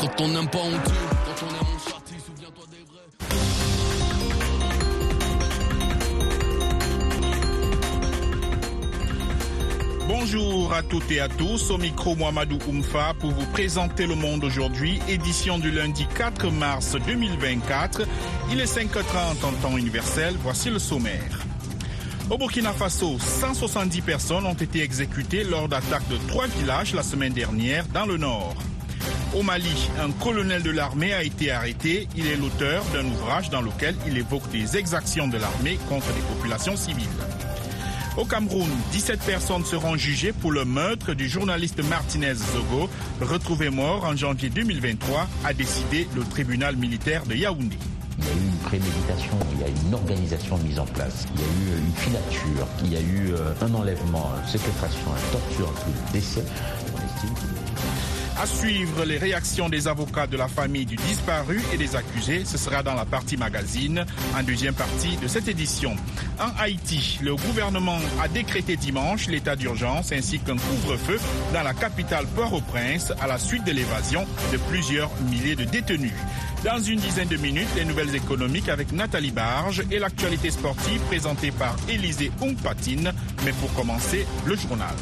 Quand on n'aime pas. Quand on. Souviens-toi des vrais. Bonjour à toutes et à tous, au micro Mohamedou Oumfa pour vous présenter le monde aujourd'hui, édition du lundi 4 mars 2024. Il est 5h30 en temps universel, voici le sommaire. Au Burkina Faso, 170 personnes ont été exécutées lors d'attaques de trois villages la semaine dernière dans le nord. Au Mali, un colonel de l'armée a été arrêté. Il est l'auteur d'un ouvrage dans lequel il évoque des exactions de l'armée contre les populations civiles. Au Cameroun, 17 personnes seront jugées pour le meurtre du journaliste Martinez Zogo, retrouvé mort en janvier 2023, a décidé le tribunal militaire de Yaoundé. Il y a eu une préméditation, il y a une organisation mise en place, il y a eu une filature, il y a eu un enlèvement, une séquestration, une torture, un décès. On estime À suivre les réactions des avocats de la famille du disparu et des accusés, ce sera dans la partie magazine, en deuxième partie de cette édition. En Haïti, le gouvernement a décrété dimanche l'état d'urgence ainsi qu'un couvre-feu dans la capitale Port-au-Prince à la suite de l'évasion de plusieurs milliers de détenus. Dans une dizaine de minutes, les nouvelles économiques avec Nathalie Barge et l'actualité sportive présentée par Élisée Ongpatine. Mais pour commencer, le journal.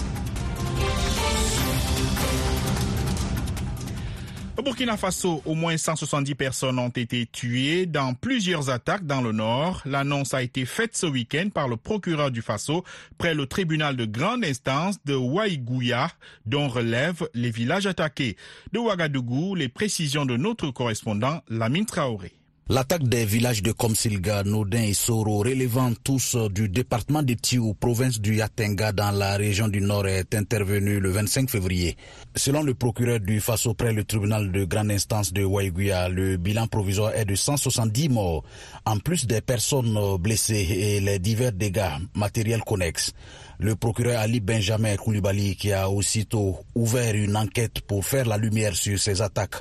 Au Burkina Faso, au moins 170 personnes ont été tuées dans plusieurs attaques dans le nord. L'annonce a été faite ce week-end par le procureur du Faso près le tribunal de grande instance de Waïgouya, dont relèvent les villages attaqués. De Ouagadougou, les précisions de notre correspondant Lamine Traoré. L'attaque des villages de Komsilga, Nodin et Soro, relevant tous du département de Tiou, province du Yatenga dans la région du Nord, est intervenue le 25 février. Selon le procureur du Faso près le tribunal de grande instance de Waïguya, le bilan provisoire est de 170 morts, en plus des personnes blessées et les divers dégâts matériels connexes. Le procureur Ali Benjamin Koulibaly, qui a aussitôt ouvert une enquête pour faire la lumière sur ces attaques,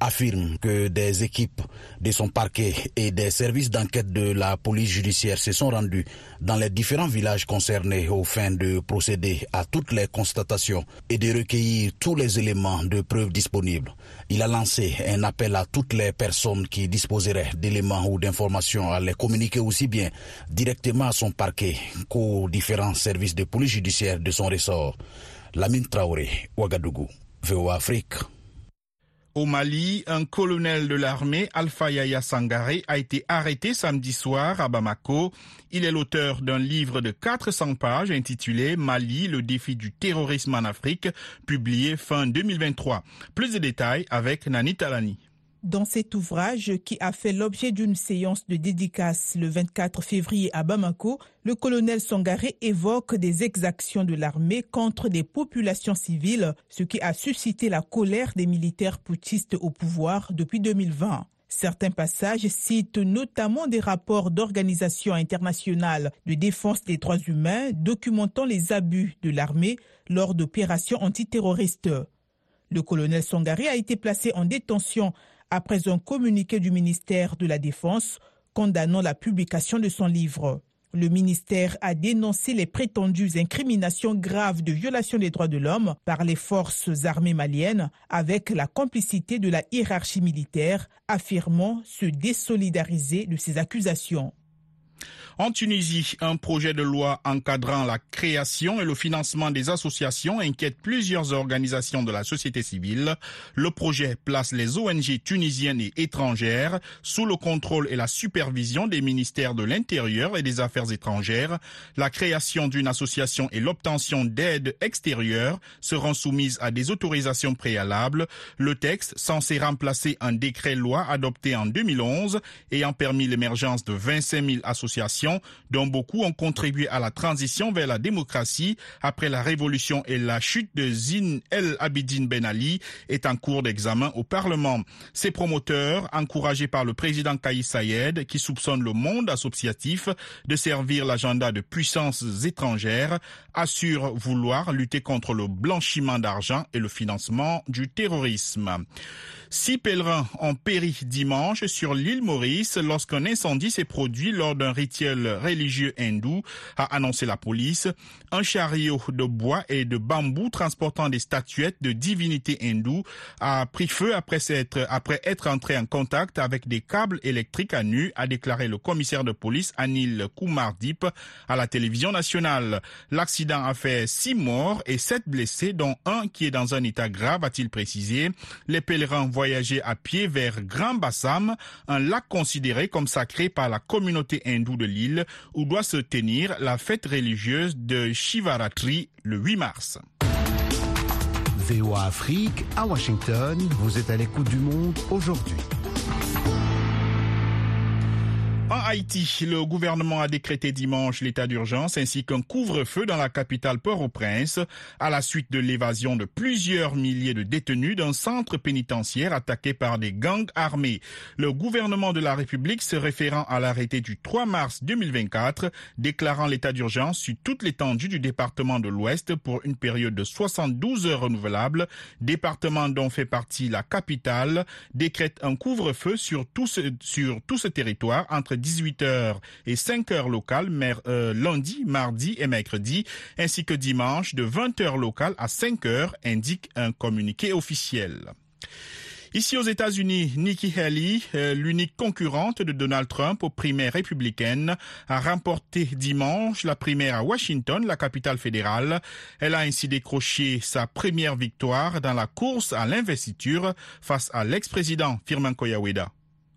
affirme que des équipes de son parquet et des services d'enquête de la police judiciaire se sont rendus dans les différents villages concernés au fin de procéder à toutes les constatations et de recueillir tous les éléments de preuve disponibles. Il a lancé un appel à toutes les personnes qui disposeraient d'éléments ou d'informations à les communiquer aussi bien directement à son parquet qu'aux différents services de police judiciaire de son ressort. Lamine Traoré, Ouagadougou, VOA Afrique. Au Mali, un colonel de l'armée, Alpha Yaya Sangaré, a été arrêté samedi soir à Bamako. Il est l'auteur d'un livre de 400 pages intitulé Mali, le défi du terrorisme en Afrique, publié fin 2023. Plus de détails avec Nani Talani. Dans cet ouvrage, qui a fait l'objet d'une séance de dédicace le 24 février à Bamako, le colonel Sangaré évoque des exactions de l'armée contre des populations civiles, ce qui a suscité la colère des militaires poutistes au pouvoir depuis 2020. Certains passages citent notamment des rapports d'organisations internationales de défense des droits humains documentant les abus de l'armée lors d'opérations antiterroristes. Le colonel Sangaré a été placé en détention après un communiqué du ministère de la Défense condamnant la publication de son livre. Le ministère a dénoncé les prétendues incriminations graves de violation des droits de l'homme par les forces armées maliennes avec la complicité de la hiérarchie militaire, affirmant se désolidariser de ces accusations. En Tunisie, un projet de loi encadrant la création et le financement des associations inquiète plusieurs organisations de la société civile. Le projet place les ONG tunisiennes et étrangères sous le contrôle et la supervision des ministères de l'Intérieur et des Affaires étrangères. La création d'une association et l'obtention d'aides extérieures seront soumises à des autorisations préalables. Le texte, censé remplacer un décret-loi adopté en 2011 ayant permis l'émergence de 25 000 associations, dont beaucoup ont contribué à la transition vers la démocratie après la révolution et la chute de Zine El Abidine Ben Ali, est en cours d'examen au Parlement. Ces promoteurs, encouragés par le président Kaïs Sayed, qui soupçonne le monde associatif de servir l'agenda de puissances étrangères, assurent vouloir lutter contre le blanchiment d'argent et le financement du terrorisme. Six pèlerins ont péri dimanche sur l'île Maurice lorsqu'un incendie s'est produit lors d'un rituel religieux hindou, a annoncé la police. Un chariot de bois et de bambou transportant des statuettes de divinités hindoues a pris feu après être, après être entré en contact avec des câbles électriques à nu, a déclaré le commissaire de police Anil Kumardip à la télévision nationale. L'accident a fait six morts et sept blessés, dont un qui est dans un état grave, a-t-il précisé. Les pèlerins voyageaient à pied vers Grand Bassam, un lac considéré comme sacré par la communauté hindoue de l'île, où doit se tenir la fête religieuse de Shivaratri le 8 mars. VOA Afrique, à Washington, vous êtes à l'écoute du monde aujourd'hui. En Haïti, le gouvernement a décrété dimanche l'état d'urgence ainsi qu'un couvre-feu dans la capitale Port-au-Prince à la suite de l'évasion de plusieurs milliers de détenus d'un centre pénitentiaire attaqué par des gangs armés. Le gouvernement de la République se référant à l'arrêté du 3 mars 2024 déclarant l'état d'urgence sur toute l'étendue du département de l'Ouest pour une période de 72 heures renouvelables, département dont fait partie la capitale, décrète un couvre-feu sur tout ce, sur tout ce territoire entre 18h et 5h locales euh, lundi, mardi et mercredi, ainsi que dimanche de 20h locales à 5h, indique un communiqué officiel. Ici aux États-Unis, Nikki Haley, euh, l'unique concurrente de Donald Trump aux primaires républicaines, a remporté dimanche la primaire à Washington, la capitale fédérale. Elle a ainsi décroché sa première victoire dans la course à l'investiture face à l'ex-président Firman Koyaweda.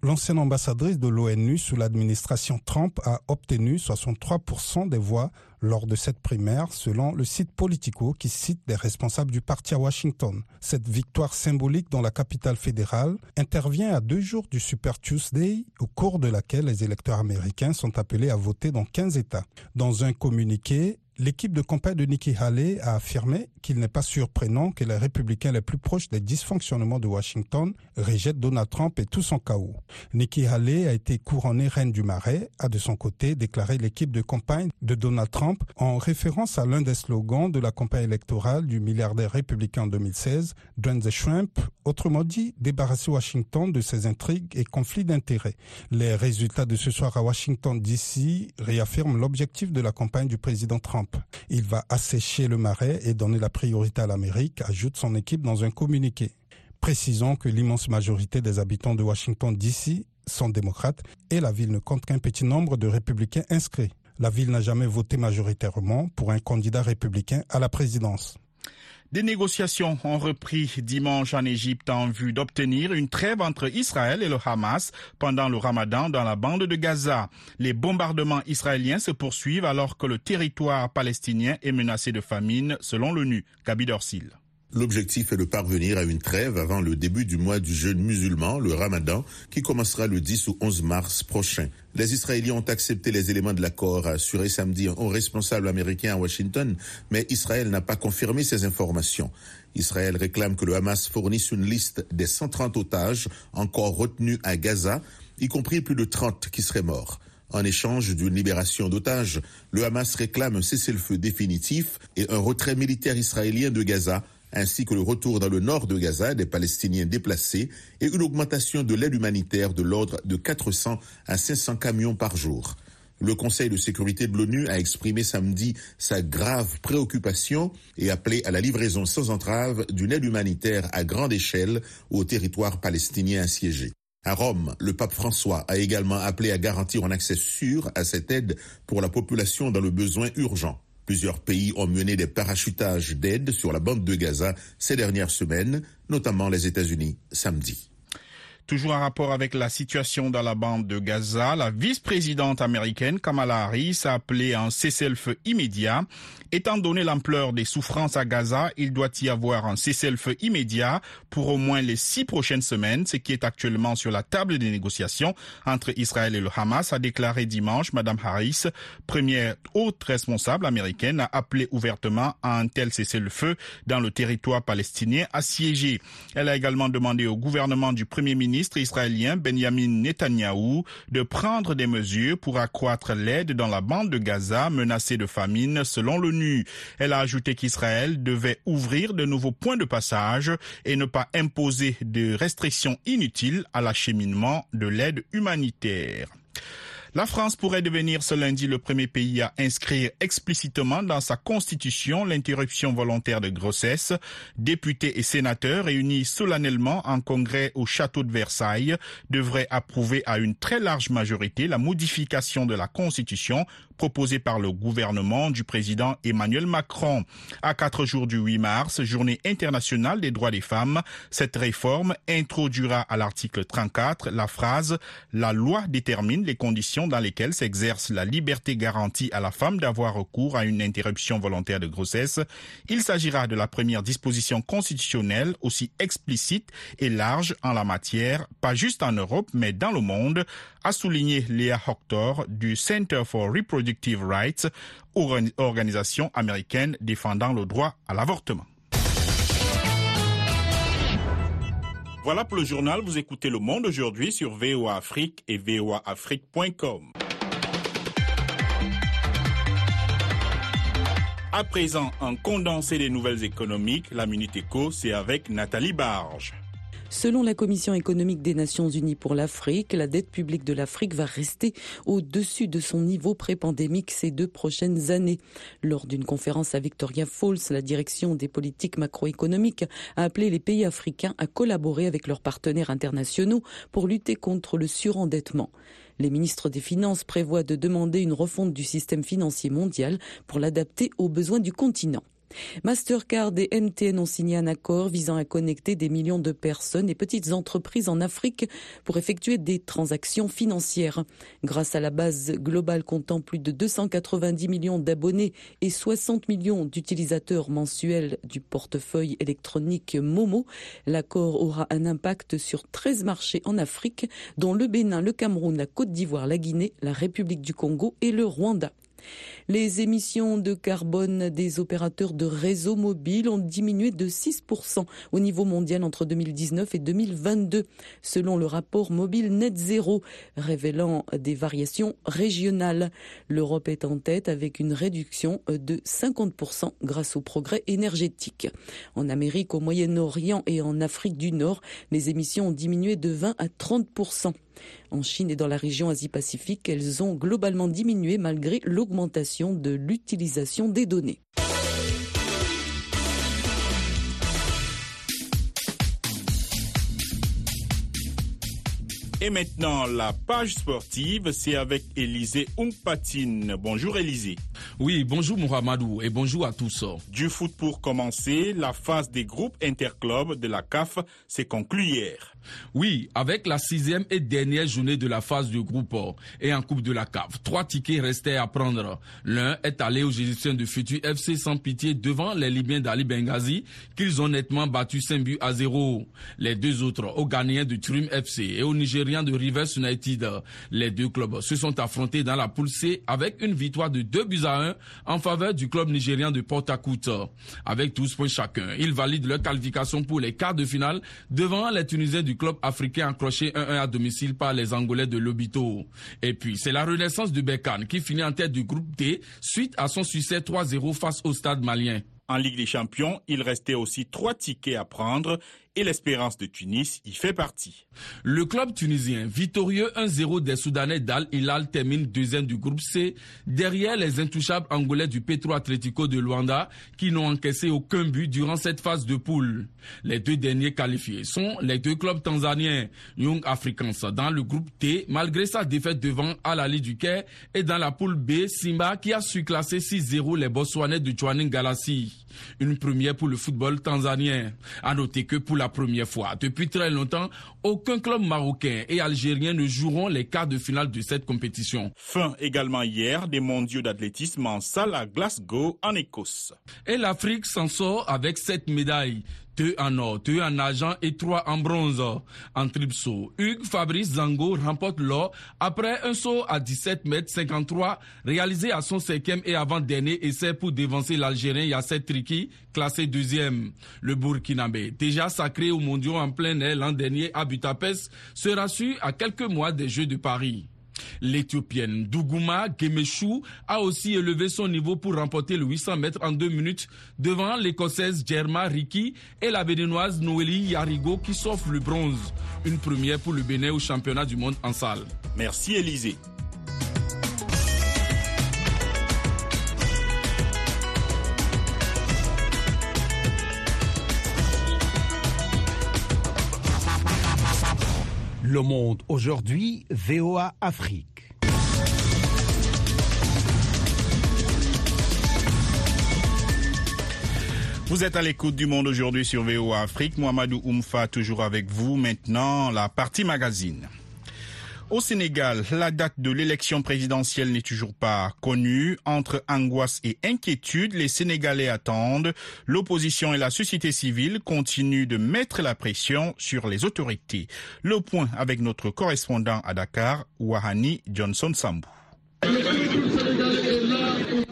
L'ancienne ambassadrice de l'ONU sous l'administration Trump a obtenu 63% des voix lors de cette primaire, selon le site Politico qui cite des responsables du parti à Washington. Cette victoire symbolique dans la capitale fédérale intervient à deux jours du Super Tuesday, au cours de laquelle les électeurs américains sont appelés à voter dans 15 États. Dans un communiqué, L'équipe de campagne de Nikki Haley a affirmé qu'il n'est pas surprenant que les républicains les plus proches des dysfonctionnements de Washington rejettent Donald Trump et tout son chaos. Nikki Haley a été couronnée reine du Marais, a de son côté déclaré l'équipe de campagne de Donald Trump en référence à l'un des slogans de la campagne électorale du milliardaire républicain en 2016, Drain the Shrimp, autrement dit, débarrasser Washington de ses intrigues et conflits d'intérêts. Les résultats de ce soir à Washington DC réaffirment l'objectif de la campagne du président Trump il va assécher le marais et donner la priorité à l'Amérique, ajoute son équipe dans un communiqué. Précisons que l'immense majorité des habitants de Washington DC sont démocrates et la ville ne compte qu'un petit nombre de républicains inscrits. La ville n'a jamais voté majoritairement pour un candidat républicain à la présidence. Des négociations ont repris dimanche en Égypte en vue d'obtenir une trêve entre Israël et le Hamas pendant le ramadan dans la bande de Gaza. Les bombardements israéliens se poursuivent alors que le territoire palestinien est menacé de famine selon l'ONU. Gabi Dorsil. L'objectif est de parvenir à une trêve avant le début du mois du jeûne musulman, le ramadan, qui commencera le 10 ou 11 mars prochain. Les Israéliens ont accepté les éléments de l'accord, assuré samedi un haut responsable américain à Washington, mais Israël n'a pas confirmé ces informations. Israël réclame que le Hamas fournisse une liste des 130 otages encore retenus à Gaza, y compris plus de 30 qui seraient morts. En échange d'une libération d'otages, le Hamas réclame un cessez-le-feu définitif et un retrait militaire israélien de Gaza ainsi que le retour dans le nord de Gaza des Palestiniens déplacés et une augmentation de l'aide humanitaire de l'ordre de 400 à 500 camions par jour. Le Conseil de sécurité de l'ONU a exprimé samedi sa grave préoccupation et appelé à la livraison sans entrave d'une aide humanitaire à grande échelle au territoire palestinien assiégé. À Rome, le pape François a également appelé à garantir un accès sûr à cette aide pour la population dans le besoin urgent. Plusieurs pays ont mené des parachutages d'aide sur la bande de Gaza ces dernières semaines, notamment les États-Unis samedi. Toujours en rapport avec la situation dans la bande de Gaza, la vice-présidente américaine Kamala Harris a appelé un cessez-le-feu immédiat. Étant donné l'ampleur des souffrances à Gaza, il doit y avoir un cessez-le-feu immédiat pour au moins les six prochaines semaines, ce qui est actuellement sur la table des négociations entre Israël et le Hamas, a déclaré dimanche Madame Harris, première haute responsable américaine, a appelé ouvertement à un tel cessez-le-feu dans le territoire palestinien assiégé. Elle a également demandé au gouvernement du Premier ministre ministre israélien Benjamin Netanyahou de prendre des mesures pour accroître l'aide dans la bande de Gaza menacée de famine selon l'ONU. Elle a ajouté qu'Israël devait ouvrir de nouveaux points de passage et ne pas imposer de restrictions inutiles à l'acheminement de l'aide humanitaire. La France pourrait devenir ce lundi le premier pays à inscrire explicitement dans sa constitution l'interruption volontaire de grossesse. Députés et sénateurs réunis solennellement en congrès au château de Versailles devraient approuver à une très large majorité la modification de la constitution proposée par le gouvernement du président Emmanuel Macron. À quatre jours du 8 mars, journée internationale des droits des femmes, cette réforme introduira à l'article 34 la phrase La loi détermine les conditions dans lesquelles s'exerce la liberté garantie à la femme d'avoir recours à une interruption volontaire de grossesse. Il s'agira de la première disposition constitutionnelle aussi explicite et large en la matière, pas juste en Europe, mais dans le monde, a souligné Léa Hoctor du Center for Reproductive Rights, organisation américaine défendant le droit à l'avortement. Voilà pour le journal. Vous écoutez Le Monde aujourd'hui sur VOA Afrique et voaafrique.com. À présent, un condensé des nouvelles économiques, la Minute Éco, c'est avec Nathalie Barge. Selon la Commission économique des Nations Unies pour l'Afrique, la dette publique de l'Afrique va rester au-dessus de son niveau pré-pandémique ces deux prochaines années. Lors d'une conférence à Victoria Falls, la direction des politiques macroéconomiques a appelé les pays africains à collaborer avec leurs partenaires internationaux pour lutter contre le surendettement. Les ministres des Finances prévoient de demander une refonte du système financier mondial pour l'adapter aux besoins du continent. Mastercard et MTN ont signé un accord visant à connecter des millions de personnes et petites entreprises en Afrique pour effectuer des transactions financières. Grâce à la base globale comptant plus de 290 millions d'abonnés et 60 millions d'utilisateurs mensuels du portefeuille électronique Momo, l'accord aura un impact sur 13 marchés en Afrique, dont le Bénin, le Cameroun, la Côte d'Ivoire, la Guinée, la République du Congo et le Rwanda. Les émissions de carbone des opérateurs de réseaux mobiles ont diminué de 6% au niveau mondial entre 2019 et 2022, selon le rapport mobile Net Zero, révélant des variations régionales. L'Europe est en tête avec une réduction de 50% grâce au progrès énergétique. En Amérique, au Moyen-Orient et en Afrique du Nord, les émissions ont diminué de 20 à 30%. En Chine et dans la région Asie-Pacifique, elles ont globalement diminué malgré l'augmentation de l'utilisation des données. Et maintenant, la page sportive, c'est avec Élisée Umpatine. Bonjour Élisée. Oui, bonjour Mohamedou et bonjour à tous. Du foot pour commencer, la phase des groupes interclubs de la CAF s'est conclue hier. Oui, avec la sixième et dernière journée de la phase de groupe et en Coupe de la CAF. Trois tickets restaient à prendre. L'un est allé aux Égyptiens de Futur FC sans pitié devant les Libyens d'Ali Benghazi, qu'ils ont nettement battu 5 buts à 0. Les deux autres, aux Ghanéens de Trim FC et aux Nigériens de Rivers United. Les deux clubs se sont affrontés dans la poule C avec une victoire de 2 buts à 1 en faveur du club nigérien de Port Harcourt. Avec 12 points chacun, ils valident leur qualification pour les quarts de finale devant les Tunisiens du club africain accroché 1-1 à domicile par les Angolais de Lobito. Et puis, c'est la renaissance de Bekan qui finit en tête du groupe D suite à son succès 3-0 face au stade malien. En Ligue des Champions, il restait aussi trois tickets à prendre et l'Espérance de Tunis y fait partie. Le club tunisien, victorieux 1-0 des Soudanais d'Al Hilal, termine deuxième du groupe C, derrière les intouchables angolais du Petro Atlético de Luanda, qui n'ont encaissé aucun but durant cette phase de poule. Les deux derniers qualifiés sont les deux clubs tanzaniens, Young Africans dans le groupe T, malgré sa défaite devant Al Ali du Caire, et dans la poule B, Simba qui a su classer 6-0 les Botswanais de Chouaning Galassi. Une première pour le football tanzanien. À noter que pour la première fois depuis très longtemps, aucun club marocain et algérien ne joueront les quarts de finale de cette compétition. Fin également hier des mondiaux d'athlétisme en salle à Glasgow, en Écosse. Et l'Afrique s'en sort avec sept médailles. Deux en or, deux en argent et trois en bronze. En tripsaut, Hugues Fabrice Zango remporte l'or après un saut à 17 mètres 53 réalisé à son cinquième et avant-dernier essai pour dévancer l'Algérien Yasser Triki, classé deuxième. Le Burkinabé, déjà sacré aux mondiaux en plein air l'an dernier à Budapest, sera su à quelques mois des Jeux de Paris. L'Éthiopienne Dougouma Gemeshu a aussi élevé son niveau pour remporter le 800 mètres en deux minutes devant l'Écossaise Germa Riki et la Béninoise Noélie Yarigo qui s'offre le bronze. Une première pour le Bénin au championnat du monde en salle. Merci Élisée. Le Monde aujourd'hui, VOA Afrique. Vous êtes à l'écoute du monde aujourd'hui sur VOA Afrique. Mohamedou Oumfa toujours avec vous. Maintenant, la partie magazine. Au Sénégal, la date de l'élection présidentielle n'est toujours pas connue. Entre angoisse et inquiétude, les Sénégalais attendent. L'opposition et la société civile continuent de mettre la pression sur les autorités. Le point avec notre correspondant à Dakar, Wahani Johnson Sambou.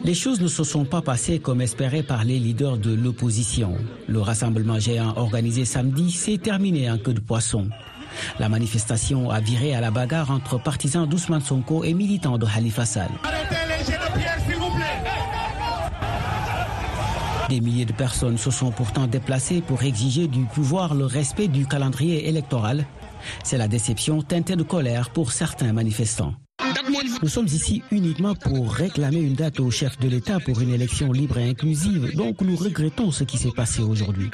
Les choses ne se sont pas passées comme espéré par les leaders de l'opposition. Le rassemblement géant organisé samedi s'est terminé en queue de poisson. La manifestation a viré à la bagarre entre partisans d'Ousmane Sonko et militants de Khalifa Sall. Des milliers de personnes se sont pourtant déplacées pour exiger du pouvoir le respect du calendrier électoral. C'est la déception teintée de colère pour certains manifestants. Nous sommes ici uniquement pour réclamer une date au chef de l'État pour une élection libre et inclusive, donc nous regrettons ce qui s'est passé aujourd'hui.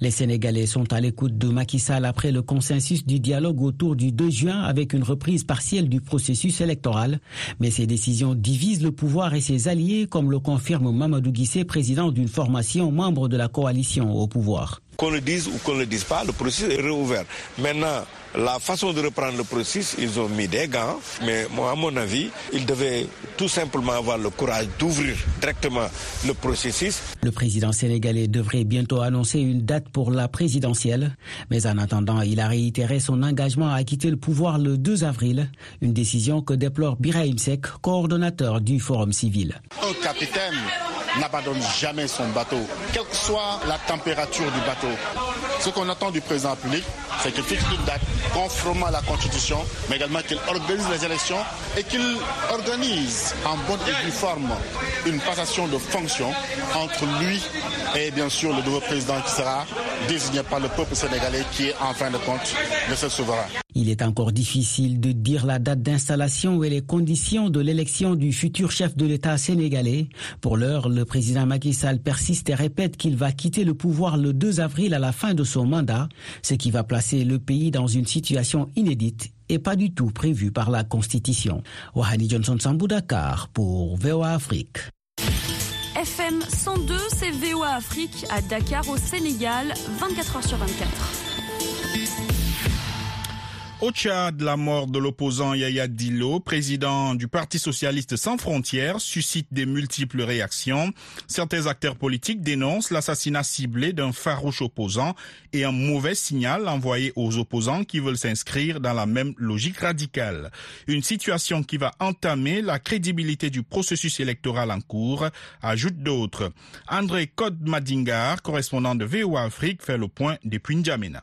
Les Sénégalais sont à l'écoute de Macky Sall après le consensus du dialogue autour du 2 juin avec une reprise partielle du processus électoral, mais ces décisions divisent le pouvoir et ses alliés, comme le confirme Mamadou Guissé, président d'une formation membre de la coalition au pouvoir. Qu'on le dise ou qu'on ne le dise pas, le processus est réouvert. Maintenant, la façon de reprendre le processus, ils ont mis des gants, mais moi, à mon avis, ils devaient tout simplement avoir le courage d'ouvrir directement le processus. Le président sénégalais devrait bientôt annoncer une date pour la présidentielle, mais en attendant, il a réitéré son engagement à quitter le pouvoir le 2 avril, une décision que déplore Birahim Sek, coordonnateur du Forum civil. Un capitaine n'abandonne jamais son bateau, quelle que soit la température du bateau. Ce qu'on attend du président public, c'est qu'il fixe une date conformément à la Constitution, mais également qu'il organise les élections et qu'il organise en bonne et due forme une passation de fonction entre lui et bien sûr le nouveau président qui sera par le peuple sénégalais qui est en fin de compte souverain. Il est encore difficile de dire la date d'installation et les conditions de l'élection du futur chef de l'État sénégalais. Pour l'heure, le président Macky Sall persiste et répète qu'il va quitter le pouvoir le 2 avril à la fin de son mandat, ce qui va placer le pays dans une situation inédite et pas du tout prévue par la Constitution. Wahani Johnson Sambou Dakar pour VOA Afrique. FM 102, c'est VOA Afrique à Dakar au Sénégal, 24h sur 24. Au Tchad, la mort de l'opposant Yaya Dilo, président du Parti socialiste sans frontières, suscite des multiples réactions. Certains acteurs politiques dénoncent l'assassinat ciblé d'un farouche opposant et un mauvais signal envoyé aux opposants qui veulent s'inscrire dans la même logique radicale. Une situation qui va entamer la crédibilité du processus électoral en cours, ajoutent d'autres. André Kod-Madingar, correspondant de VOA Afrique, fait le point depuis N'Djamena.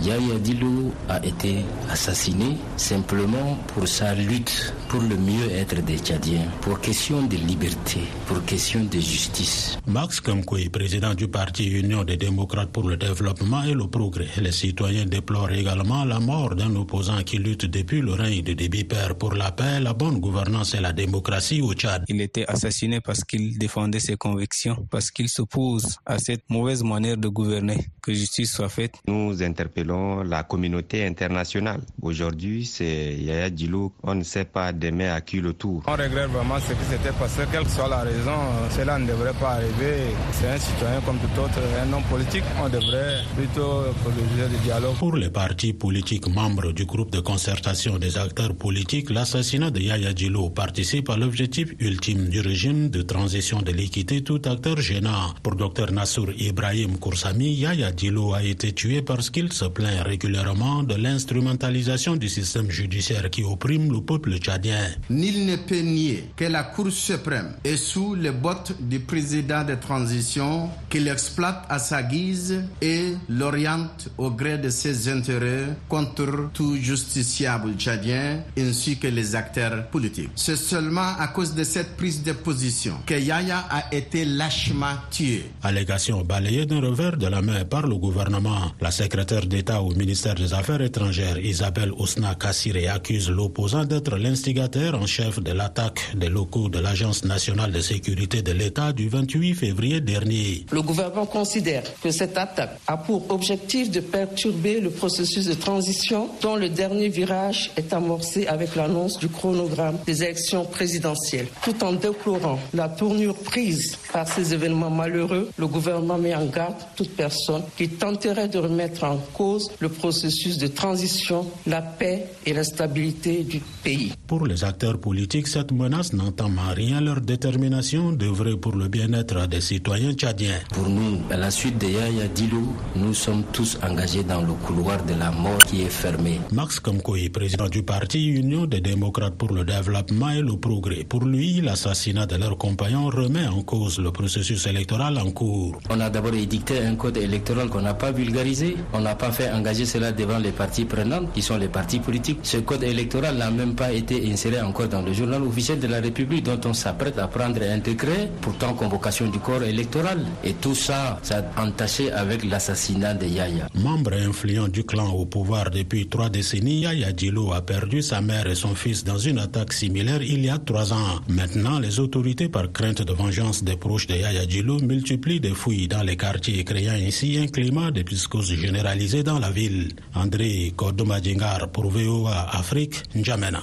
Yaya Dilo a été assassiné simplement pour sa lutte pour le mieux-être des Tchadiens, pour question de liberté, pour question de justice. Max Kamkoui, président du parti Union des démocrates pour le développement et le progrès, les citoyens déplorent également la mort d'un opposant qui lutte depuis le règne de Déby Père pour la paix, la bonne gouvernance et la démocratie au Tchad. Il était assassiné parce qu'il défendait ses convictions, parce qu'il s'oppose à cette mauvaise manière de gouverner. Que justice soit faite. Nous interpellons selon la communauté internationale. Aujourd'hui, c'est Yaya Dilo. On ne sait pas demain à qui le tour. On regrette vraiment ce qui s'était passé, quelle que soit la raison. Cela ne devrait pas arriver. C'est un citoyen comme tout autre, un homme politique. On devrait plutôt privilégier le dialogue. Pour les partis politiques membres du groupe de concertation des acteurs politiques, l'assassinat de Yaya Dilo participe à l'objectif ultime du régime de transition de l'équité, tout acteur gênant. Pour Dr Nassour Ibrahim Koursami, Yaya Dilo a été tué parce qu'il se plaint régulièrement de l'instrumentalisation du système judiciaire qui opprime le peuple tchadien. Nul ne peut nier que la Cour suprême est sous les bottes du président de transition qu'il exploite à sa guise et l'oriente au gré de ses intérêts contre tout justiciable tchadien ainsi que les acteurs politiques. C'est seulement à cause de cette prise de position que Yaya a été lâchement tué. Allégation balayée d'un revers de la main par le gouvernement. La secrétaire d'État au ministère des Affaires étrangères, Isabelle Ousna Kassiré, accuse l'opposant d'être l'instigateur en chef de l'attaque des locaux de l'Agence nationale de sécurité de l'État du 28 février dernier. Le gouvernement considère que cette attaque a pour objectif de perturber le processus de transition dont le dernier virage est amorcé avec l'annonce du chronogramme des élections présidentielles. Tout en déplorant la tournure prise par ces événements malheureux, le gouvernement met en garde toute personne qui tenterait de remettre en cause le processus de transition, la paix et la stabilité du pays. Pour les acteurs politiques, cette menace n'entame en rien leur détermination d'œuvrer pour le bien-être des citoyens tchadiens. Pour nous, à la suite de Yaya Dilou, nous sommes tous engagés dans le couloir de la mort qui est fermé. Max Kamkoui, président du parti Union des démocrates pour le développement et le progrès. Pour lui, l'assassinat de leur compagnon remet en cause le processus électoral en cours. On a d'abord édicté un code électoral qu'on n'a pas vulgarisé. On n'a pas fait engager cela devant les partis prenants, qui sont les partis politiques. Ce code électoral n'a même pas été inséré encore dans le journal officiel de la République, dont on s'apprête à prendre un décret, pourtant convocation du corps électoral. Et tout ça, ça entaché avec l'assassinat de Yaya. Membre influent du clan au pouvoir depuis trois décennies, Yaya Dilo a perdu sa mère et son fils dans une attaque similaire il y a trois ans. Maintenant, les autorités, par crainte de vengeance des proches de Yaya Dilo, multiplient des fouilles dans les quartiers, créant ainsi un climat de psychose généralisé dans la ville. André Kodomadjingar pour VOA Afrique, N'Djamena.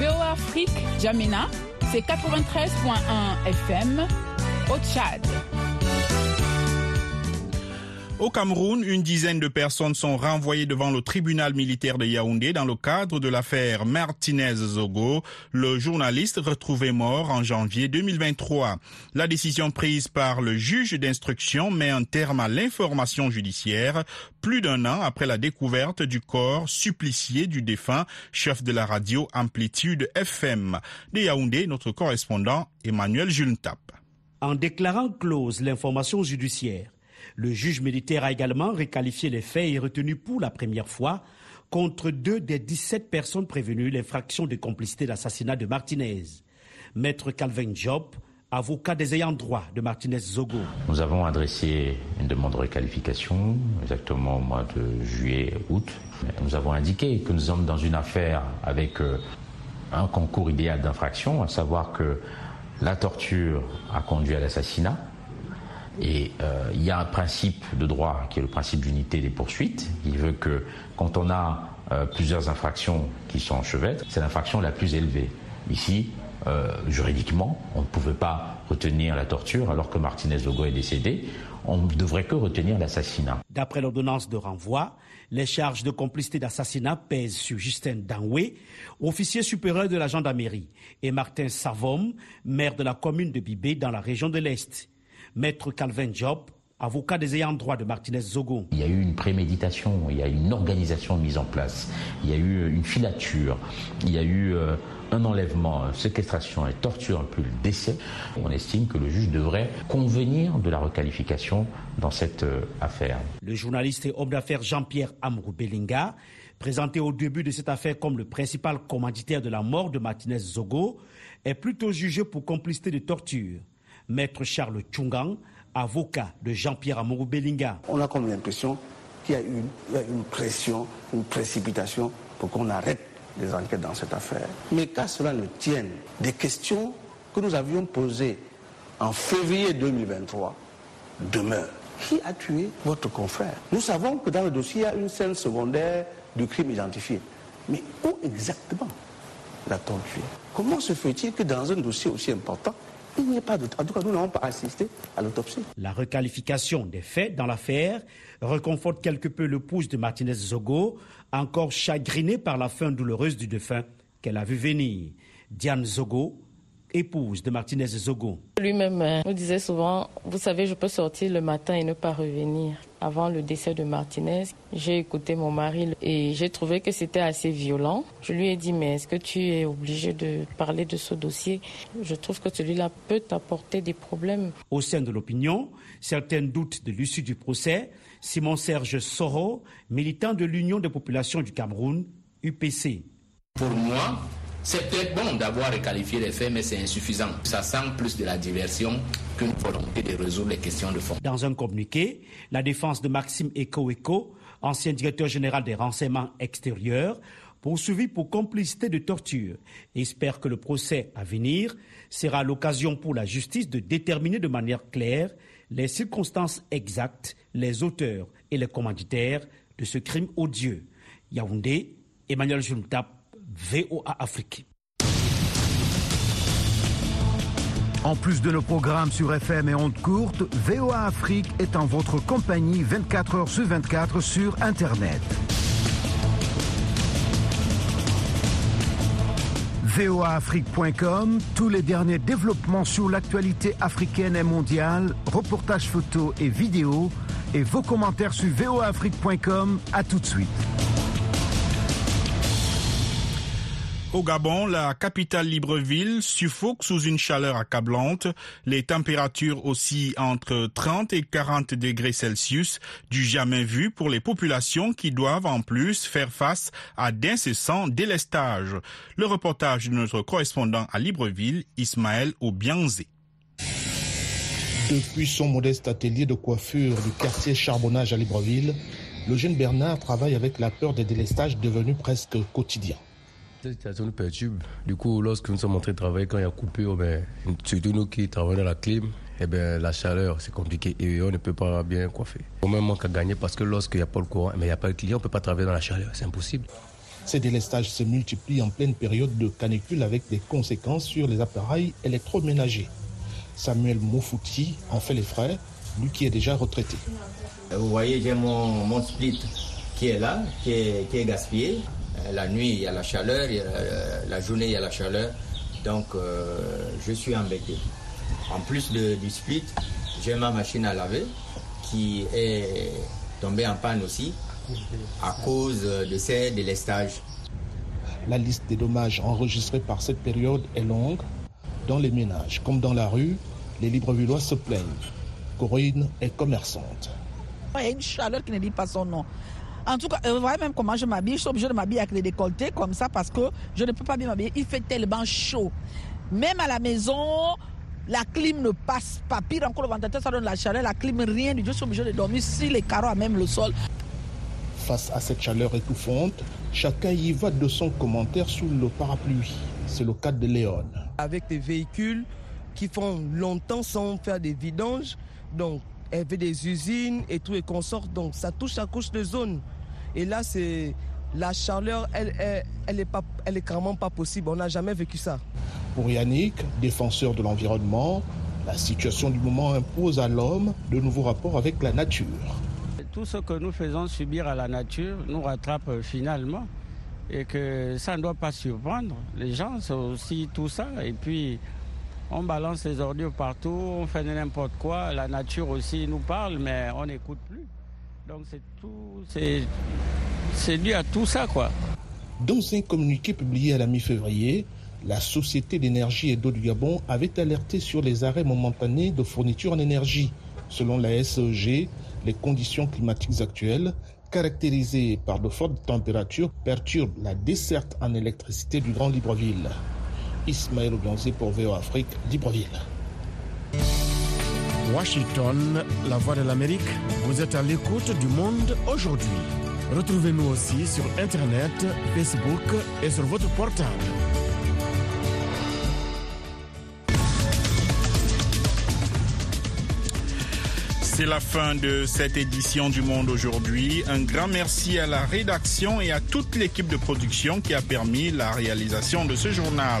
VOA Afrique, Jamena, c'est 93.1 FM au Tchad. Au Cameroun, une dizaine de personnes sont renvoyées devant le tribunal militaire de Yaoundé dans le cadre de l'affaire Martinez-Zogo, le journaliste retrouvé mort en janvier 2023. La décision prise par le juge d'instruction met un terme à l'information judiciaire plus d'un an après la découverte du corps supplicié du défunt chef de la radio Amplitude FM. De Yaoundé, notre correspondant Emmanuel Juntap. En déclarant close l'information judiciaire, le juge militaire a également requalifié les faits et retenu pour la première fois contre deux des 17 personnes prévenues l'infraction de complicité d'assassinat de Martinez. Maître Calvin Job, avocat des ayants droit de Martinez Zogo. Nous avons adressé une demande de requalification exactement au mois de juillet-août. Nous avons indiqué que nous sommes dans une affaire avec un concours idéal d'infraction, à savoir que la torture a conduit à l'assassinat et euh, il y a un principe de droit qui est le principe d'unité des poursuites. Il veut que quand on a euh, plusieurs infractions qui sont enchevêtrées, c'est l'infraction la plus élevée. Ici, euh, juridiquement, on ne pouvait pas retenir la torture alors que Martinez Logo est décédé. On ne devrait que retenir l'assassinat. D'après l'ordonnance de renvoi, les charges de complicité d'assassinat pèsent sur Justin Danwe, officier supérieur de la gendarmerie, et Martin Savom, maire de la commune de Bibé dans la région de l'Est. Maître Calvin Job, avocat des ayants droit de Martinez Zogo. Il y a eu une préméditation, il y a eu une organisation mise en place, il y a eu une filature, il y a eu euh, un enlèvement, une séquestration et torture, puis le décès. On estime que le juge devrait convenir de la requalification dans cette euh, affaire. Le journaliste et homme d'affaires Jean-Pierre Amrou Belinga, présenté au début de cette affaire comme le principal commanditaire de la mort de Martinez Zogo, est plutôt jugé pour complicité de torture. Maître Charles Tchungang, avocat de Jean-Pierre Amourou Belinga. On a comme l'impression qu'il y, y a une pression, une précipitation pour qu'on arrête les enquêtes dans cette affaire. Mais qu'à cela ne tienne, des questions que nous avions posées en février 2023 demeurent. qui a tué votre confrère? Nous savons que dans le dossier, il y a une scène secondaire du crime identifié. Mais où exactement l'a-t-on tué? Comment se fait-il que dans un dossier aussi important, En tout cas, nous n'avons pas assisté à l'autopsie. La requalification des faits dans l'affaire reconforte quelque peu le pouce de Martinez Zogo, encore chagrinée par la fin douloureuse du défunt qu'elle a vu venir. Diane Zogo, épouse de Martinez Zogo. Lui-même euh, nous disait souvent, vous savez, je peux sortir le matin et ne pas revenir. Avant le décès de Martinez, j'ai écouté mon mari et j'ai trouvé que c'était assez violent. Je lui ai dit, mais est-ce que tu es obligé de parler de ce dossier? Je trouve que celui-là peut t'apporter des problèmes. Au sein de l'opinion, certains doutent de l'issue du procès. Simon Serge Soro, militant de l'Union des populations du Cameroun, UPC. Pour moi, c'est peut-être bon d'avoir requalifié les faits, mais c'est insuffisant. Ça sent plus de la diversion qu'une volonté de résoudre les questions de fond. Dans un communiqué, la défense de Maxime Eko ancien directeur général des renseignements extérieurs, poursuivi pour complicité de torture, espère que le procès à venir sera l'occasion pour la justice de déterminer de manière claire les circonstances exactes, les auteurs et les commanditaires de ce crime odieux. Yaoundé, Emmanuel Juntap, VOA Afrique. En plus de nos programmes sur FM et ondes courtes, VOA Afrique est en votre compagnie 24 heures sur 24 sur Internet. voaafrique.com, tous les derniers développements sur l'actualité africaine et mondiale, reportages photos et vidéos, et vos commentaires sur voaafrique.com. À tout de suite. Au Gabon, la capitale Libreville suffoque sous une chaleur accablante. Les températures aussi entre 30 et 40 degrés Celsius, du jamais vu pour les populations qui doivent en plus faire face à d'incessants délestages. Le reportage de notre correspondant à Libreville, Ismaël Obianzé. Depuis son modeste atelier de coiffure du quartier Charbonnage à Libreville, le jeune Bernard travaille avec la peur des délestages devenus presque quotidiens. Cette situation nous perturbe. Du coup, lorsque nous sommes entrés de travailler, quand il y a coupure, ben, surtout nous qui travaillons dans la clim, eh ben, la chaleur, c'est compliqué et on ne peut pas bien coiffer. On même manque à gagner parce que lorsqu'il n'y a pas le courant, mais il n'y a pas de client, on ne peut pas travailler dans la chaleur. C'est impossible. Ces délestages se multiplient en pleine période de canicule avec des conséquences sur les appareils électroménagers. Samuel Moufouti en fait les frais, lui qui est déjà retraité. Vous voyez, j'ai mon, mon split qui est là, qui est, qui est gaspillé. Euh, la nuit, il y a la chaleur, la journée, il y a la chaleur. Donc, euh, je suis embêté. En plus de, du split, j'ai ma machine à laver qui est tombée en panne aussi à cause de ces délestages. La liste des dommages enregistrés par cette période est longue. Dans les ménages comme dans la rue, les Librevillois se plaignent. Corinne est commerçante. Il y a une chaleur qui ne dit pas son nom. En tout cas, vous voyez même comment je m'habille. Je suis obligée de m'habiller avec les décolletés comme ça parce que je ne peux pas bien m'habiller. Il fait tellement chaud. Même à la maison, la clim ne passe pas. Pire encore, le ventilateur, ça donne la chaleur. La clim, rien du tout. Je suis obligée de dormir sur les carreaux, à même le sol. Face à cette chaleur étouffante, chacun y va de son commentaire sous le parapluie. C'est le cas de Léon. Avec des véhicules qui font longtemps sans faire des vidanges, donc elle veut des usines et tout et consorts, donc ça touche à couche de zone. Et là, c'est la chaleur, elle, est pas, elle est carrément pas possible. On n'a jamais vécu ça. Pour Yannick, défenseur de l'environnement, la situation du moment impose à l'homme de nouveaux rapports avec la nature. Tout ce que nous faisons subir à la nature nous rattrape finalement et que ça ne doit pas surprendre. Les gens, c'est aussi tout ça. Et puis, on balance les ordures partout, on fait n'importe quoi. La nature aussi nous parle, mais on n'écoute plus. Donc c'est tout, c'est dû à tout ça, quoi. Dans un communiqué publié à la mi-février, la Société d'énergie et d'eau du Gabon avait alerté sur les arrêts momentanés de fourniture en énergie. Selon la SEG, les conditions climatiques actuelles, caractérisées par de fortes températures, perturbent la desserte en électricité du Grand Libreville. Ismaël Obianzé pour VO Afrique, Libreville. Washington, la voix de l'Amérique, vous êtes à l'écoute du monde aujourd'hui. Retrouvez-nous aussi sur Internet, Facebook et sur votre portable. C'est la fin de cette édition du Monde aujourd'hui. Un grand merci à la rédaction et à toute l'équipe de production qui a permis la réalisation de ce journal.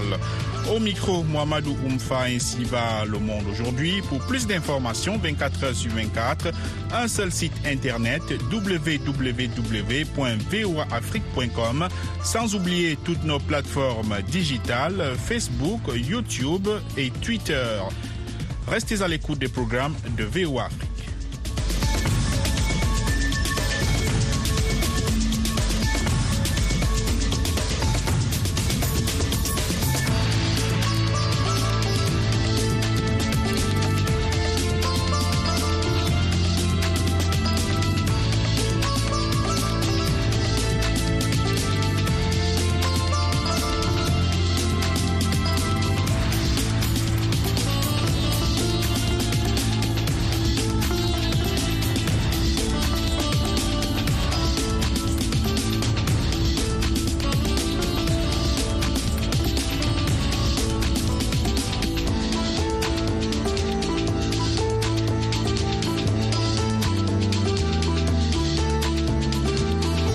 Au micro, Mohamedou Oumfa ainsi va le Monde aujourd'hui. Pour plus d'informations, 24 heures sur 24, un seul site internet www.voaafrique.com, sans oublier toutes nos plateformes digitales, Facebook, YouTube et Twitter. Restez à l'écoute des programmes de VOA Afrique.